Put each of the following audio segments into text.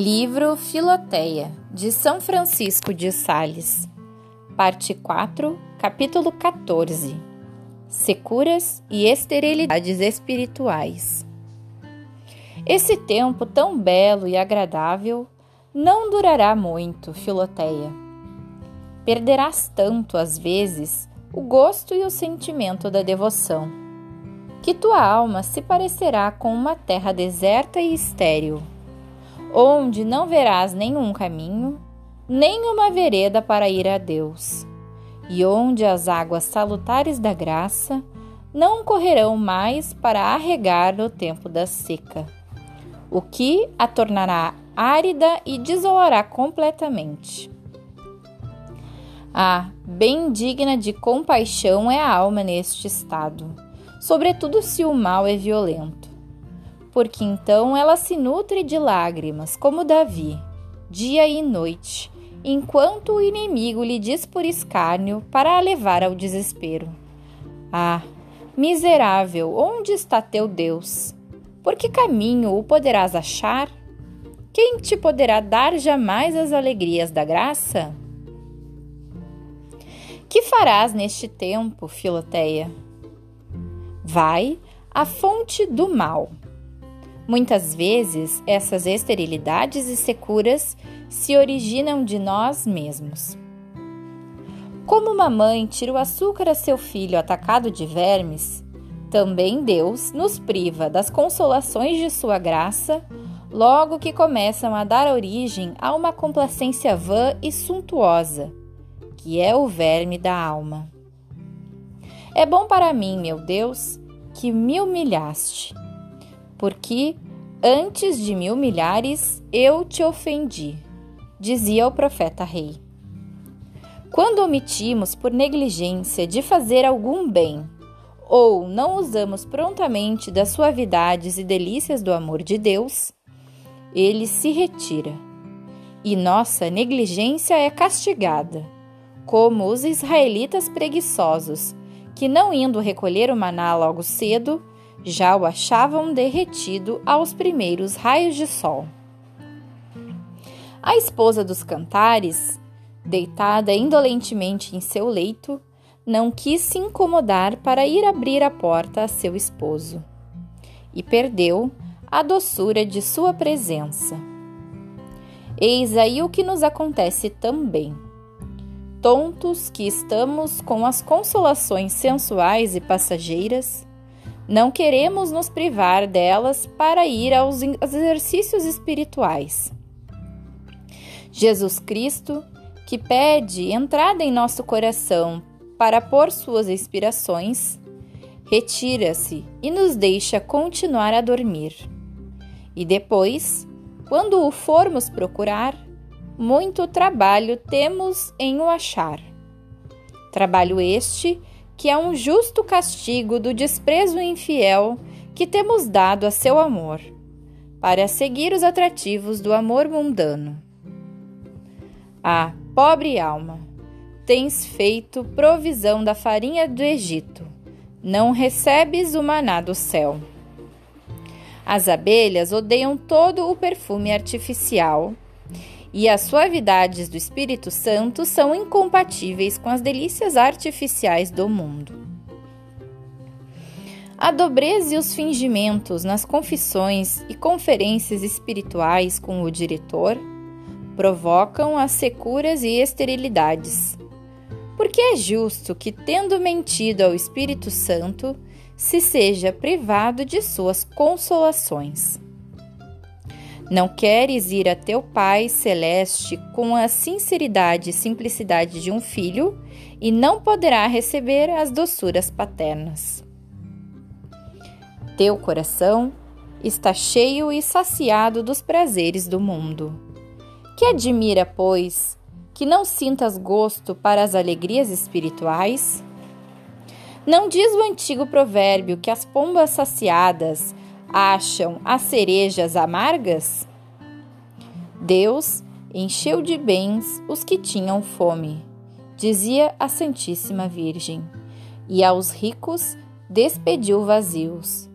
Livro Filoteia, de São Francisco de Sales, Parte 4, Capítulo 14 Securas e esterilidades espirituais. Esse tempo tão belo e agradável não durará muito, Filoteia. Perderás tanto, às vezes, o gosto e o sentimento da devoção, que tua alma se parecerá com uma terra deserta e estéril onde não verás nenhum caminho, nem uma vereda para ir a Deus, e onde as águas salutares da graça não correrão mais para arregar no tempo da seca, o que a tornará árida e desolará completamente. Ah, bem digna de compaixão é a alma neste estado, sobretudo se o mal é violento porque então ela se nutre de lágrimas, como Davi, dia e noite, enquanto o inimigo lhe diz por escárnio para a levar ao desespero. Ah, miserável, onde está teu Deus? Por que caminho o poderás achar? Quem te poderá dar jamais as alegrias da graça? Que farás neste tempo, Filoteia? Vai à fonte do mal Muitas vezes, essas esterilidades e securas se originam de nós mesmos. Como uma mãe tira o açúcar a seu filho atacado de vermes, também Deus nos priva das consolações de sua graça logo que começam a dar origem a uma complacência vã e suntuosa, que é o verme da alma. É bom para mim, meu Deus, que me humilhaste porque antes de me humilhares, eu te ofendi, dizia o profeta rei. Quando omitimos por negligência de fazer algum bem, ou não usamos prontamente das suavidades e delícias do amor de Deus, ele se retira. E nossa negligência é castigada, como os israelitas preguiçosos, que não indo recolher o maná logo cedo, já o achavam derretido aos primeiros raios de sol. A esposa dos cantares, deitada indolentemente em seu leito, não quis se incomodar para ir abrir a porta a seu esposo e perdeu a doçura de sua presença. Eis aí o que nos acontece também. Tontos que estamos com as consolações sensuais e passageiras, não queremos nos privar delas para ir aos exercícios espirituais. Jesus Cristo, que pede entrada em nosso coração para pôr suas inspirações, retira-se e nos deixa continuar a dormir. E depois, quando o formos procurar, muito trabalho temos em o achar. Trabalho este que é um justo castigo do desprezo infiel que temos dado a seu amor, para seguir os atrativos do amor mundano. Ah, pobre alma, tens feito provisão da farinha do Egito, não recebes o maná do céu. As abelhas odeiam todo o perfume artificial e as suavidades do Espírito Santo são incompatíveis com as delícias artificiais do mundo. A dobreza e os fingimentos nas confissões e conferências espirituais com o diretor provocam as securas e esterilidades. Porque é justo que, tendo mentido ao Espírito Santo, se seja privado de suas consolações. Não queres ir a teu Pai celeste com a sinceridade e simplicidade de um filho e não poderá receber as doçuras paternas. Teu coração está cheio e saciado dos prazeres do mundo. Que admira, pois, que não sintas gosto para as alegrias espirituais? Não diz o antigo provérbio que as pombas saciadas acham as cerejas amargas? Deus encheu de bens os que tinham fome, dizia a Santíssima Virgem, e aos ricos despediu vazios,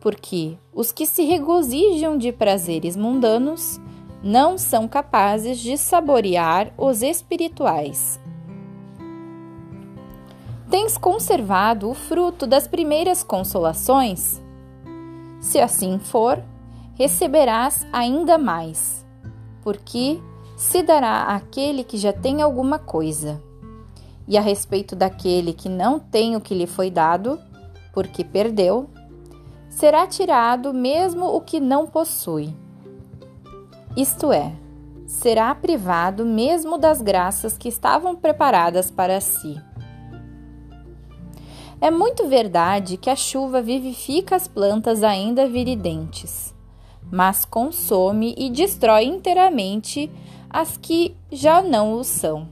porque os que se regozijam de prazeres mundanos não são capazes de saborear os espirituais. Tens conservado o fruto das primeiras consolações? Se assim for, receberás ainda mais, porque se dará àquele que já tem alguma coisa. E a respeito daquele que não tem o que lhe foi dado, porque perdeu, será tirado mesmo o que não possui. Isto é, será privado mesmo das graças que estavam preparadas para si. É muito verdade que a chuva vivifica as plantas ainda viridentes, mas consome e destrói inteiramente as que já não o são.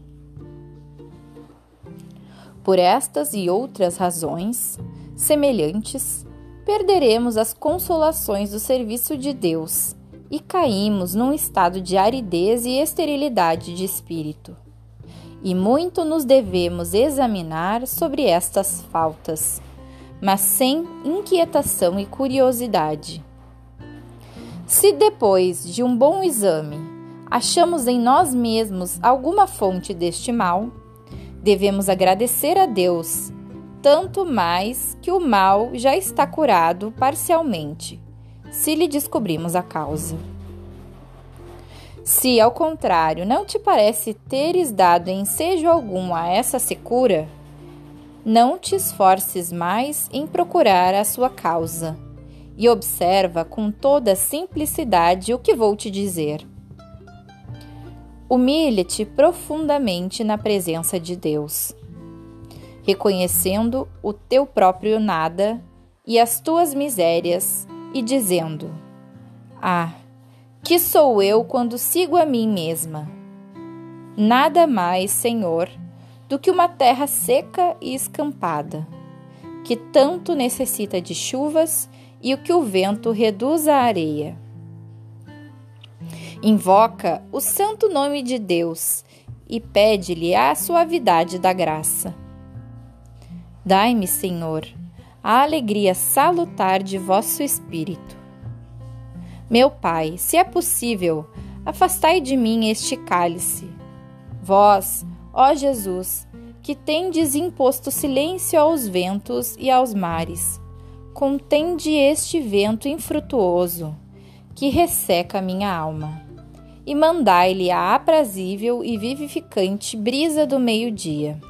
Por estas e outras razões semelhantes, perderemos as consolações do serviço de Deus e caímos num estado de aridez e esterilidade de espírito e muito nos devemos examinar sobre estas faltas, mas sem inquietação e curiosidade. Se depois de um bom exame achamos em nós mesmos alguma fonte deste mal, devemos agradecer a Deus, tanto mais que o mal já está curado parcialmente, se lhe descobrimos a causa. Se, ao contrário, não te parece teres dado ensejo algum a essa secura, não te esforces mais em procurar a sua causa e observa com toda simplicidade o que vou te dizer. Humilha-te profundamente na presença de Deus, reconhecendo o teu próprio nada e as tuas misérias e dizendo: Ah, que sou eu quando sigo a mim mesma. Nada mais, Senhor, do que uma terra seca e escampada, que tanto necessita de chuvas e o que o vento reduz à areia. Invoca o santo nome de Deus e pede-lhe a suavidade da graça. Dai-me, Senhor, a alegria salutar de vosso espírito meu Pai, se é possível, afastai de mim este cálice. Vós, ó Jesus, que tendes imposto silêncio aos ventos e aos mares, contende este vento infrutuoso, que resseca minha alma, e mandai-lhe a aprazível e vivificante brisa do meio-dia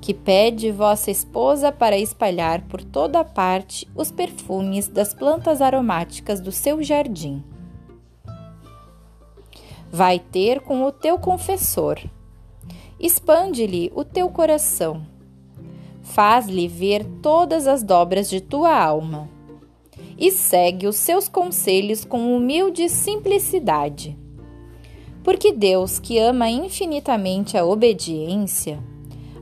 que pede vossa esposa para espalhar por toda parte os perfumes das plantas aromáticas do seu jardim. Vai ter com o teu confessor. Expande-lhe o teu coração. Faz-lhe ver todas as dobras de tua alma. E segue os seus conselhos com humilde simplicidade. Porque Deus, que ama infinitamente a obediência,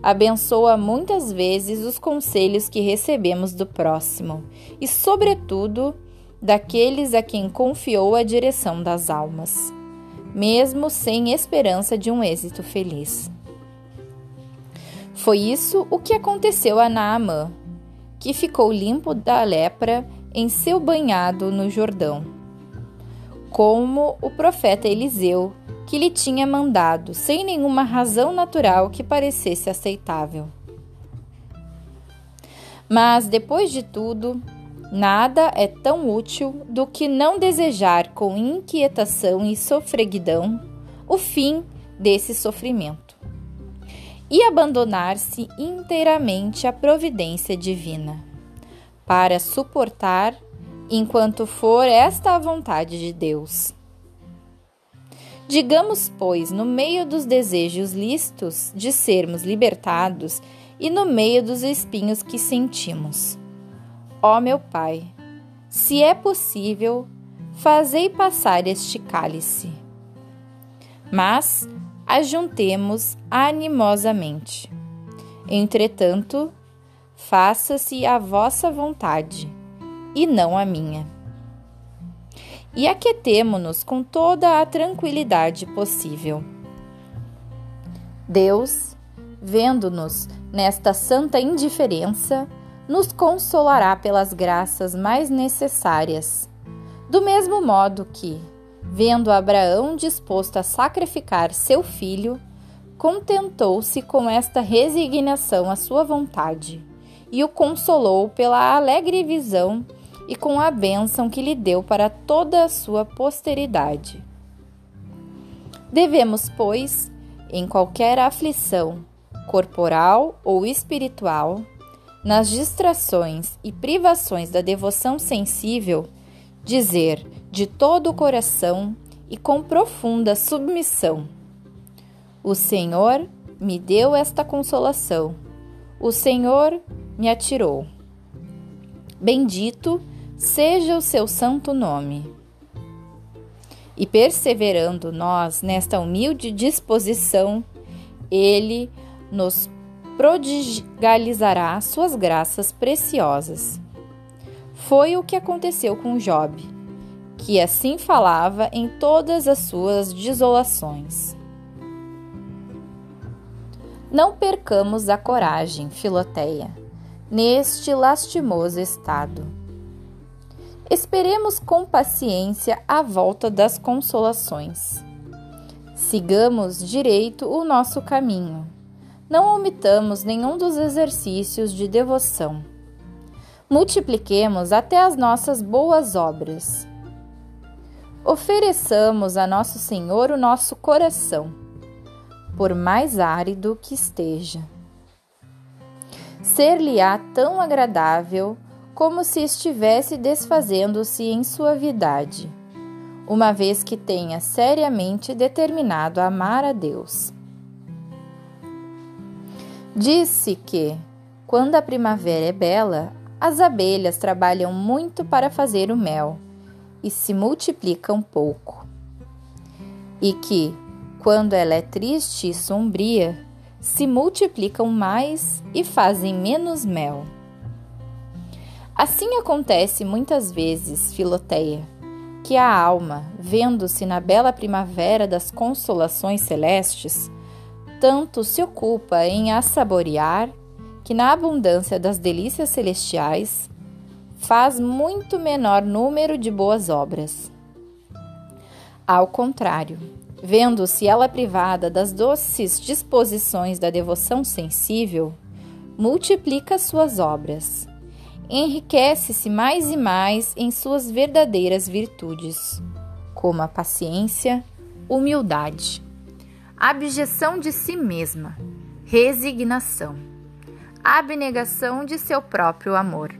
abençoa muitas vezes os conselhos que recebemos do próximo e, sobretudo, daqueles a quem confiou a direção das almas, mesmo sem esperança de um êxito feliz. Foi isso o que aconteceu a Naamã, que ficou limpo da lepra em seu banhado no Jordão. Como o profeta Eliseu que lhe tinha mandado, sem nenhuma razão natural que parecesse aceitável. Mas, depois de tudo, nada é tão útil do que não desejar com inquietação e sofreguidão o fim desse sofrimento e abandonar-se inteiramente à providência divina, para suportar enquanto for esta a vontade de Deus. Digamos, pois, no meio dos desejos listos de sermos libertados e no meio dos espinhos que sentimos. Ó meu Pai, se é possível, fazei passar este cálice. Mas ajuntemos animosamente. Entretanto, faça-se a vossa vontade e não a minha e aquetemo-nos com toda a tranquilidade possível. Deus, vendo-nos nesta santa indiferença, nos consolará pelas graças mais necessárias, do mesmo modo que, Vendo Abraão disposto a sacrificar seu filho, contentou-se com esta resignação à sua vontade e o consolou pela alegre visão e com a bênção que lhe deu para toda a sua posteridade. Devemos, pois, em qualquer aflição, corporal ou espiritual, nas distrações e privações da devoção sensível, dizer de todo o coração e com profunda submissão: O Senhor me deu esta consolação, o Senhor me atirou. Bendito seja o seu santo nome. E perseverando nós nesta humilde disposição, Ele nos prodigalizará suas graças preciosas. Foi o que aconteceu com Job, que assim falava em todas as suas desolações. Não percamos a coragem, Filoteia, neste lastimoso estado. Esperemos com paciência a volta das consolações. Sigamos direito o nosso caminho. Não omitamos nenhum dos exercícios de devoção. Multipliquemos até as nossas boas obras. Ofereçamos a Nosso Senhor o nosso coração, por mais árido que esteja. Ser-lhe-á tão agradável como se estivesse desfazendo-se em suavidade, uma vez que tenha seriamente determinado amar a Deus. Disse que, quando a primavera é bela, as abelhas trabalham muito para fazer o mel e se multiplicam pouco. E que, quando ela é triste e sombria, se multiplicam mais e fazem menos mel. Assim acontece muitas vezes, Filoteia, que a alma, vendo-se na bela primavera das consolações celestes, tanto se ocupa em a saborear que na abundância das delícias celestiais faz muito menor número de boas obras. Ao contrário, vendo-se ela privada das doces disposições da devoção sensível, multiplica suas obras enriquece-se mais e mais em suas verdadeiras virtudes, como a paciência, humildade, abjeção de si mesma, resignação, abnegação de seu próprio amor.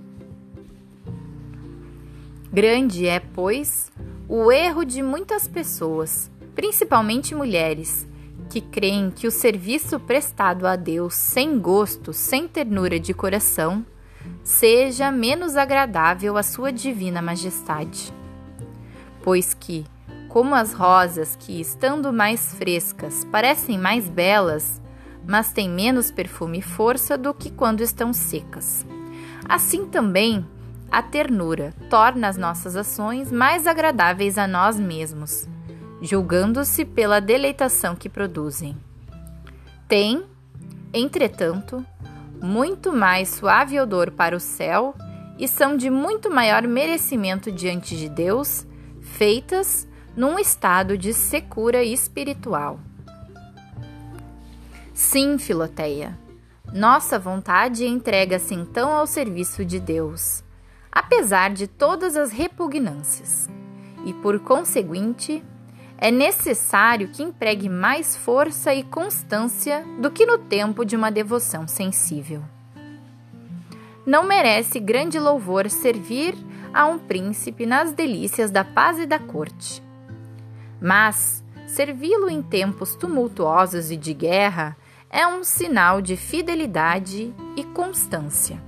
Grande é, pois, o erro de muitas pessoas, principalmente mulheres, que creem que o serviço prestado a Deus sem gosto, sem ternura de coração, seja menos agradável à sua divina majestade. Pois que, como as rosas que, estando mais frescas, parecem mais belas, mas têm menos perfume e força do que quando estão secas. Assim também, a ternura torna as nossas ações mais agradáveis a nós mesmos, julgando-se pela deleitação que produzem. Tem, entretanto, muito mais suave odor para o céu e são de muito maior merecimento diante de Deus, feitas num estado de secura espiritual. Sim, Filoteia, nossa vontade entrega-se então ao serviço de Deus, apesar de todas as repugnâncias, e por conseguinte, é necessário que empregue mais força e constância do que no tempo de uma devoção sensível. Não merece grande louvor servir a um príncipe nas delícias da paz e da corte. Mas servi-lo em tempos tumultuosos e de guerra é um sinal de fidelidade e constância.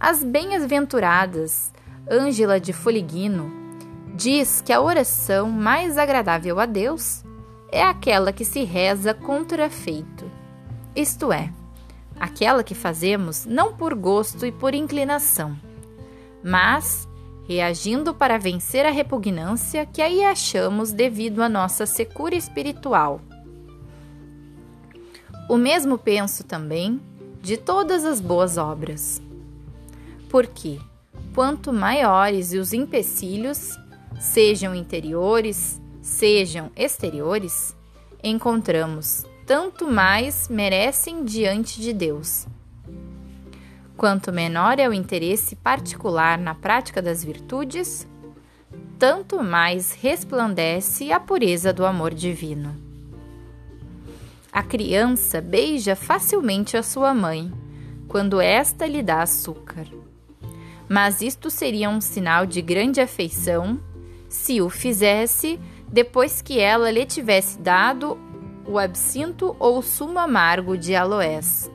As bem-aventuradas Ângela de Foliguino diz que a oração mais agradável a Deus é aquela que se reza contra feito, isto é, aquela que fazemos não por gosto e por inclinação, mas reagindo para vencer a repugnância que aí achamos devido à nossa secura espiritual. O mesmo penso também de todas as boas obras. Porque, quanto maiores os empecilhos, sejam interiores, sejam exteriores, encontramos tanto mais merecem diante de Deus. Quanto menor é o interesse particular na prática das virtudes, tanto mais resplandece a pureza do amor divino. A criança beija facilmente a sua mãe quando esta lhe dá açúcar. Mas isto seria um sinal de grande afeição se o fizesse depois que ela lhe tivesse dado o absinto ou sumo amargo de aloés.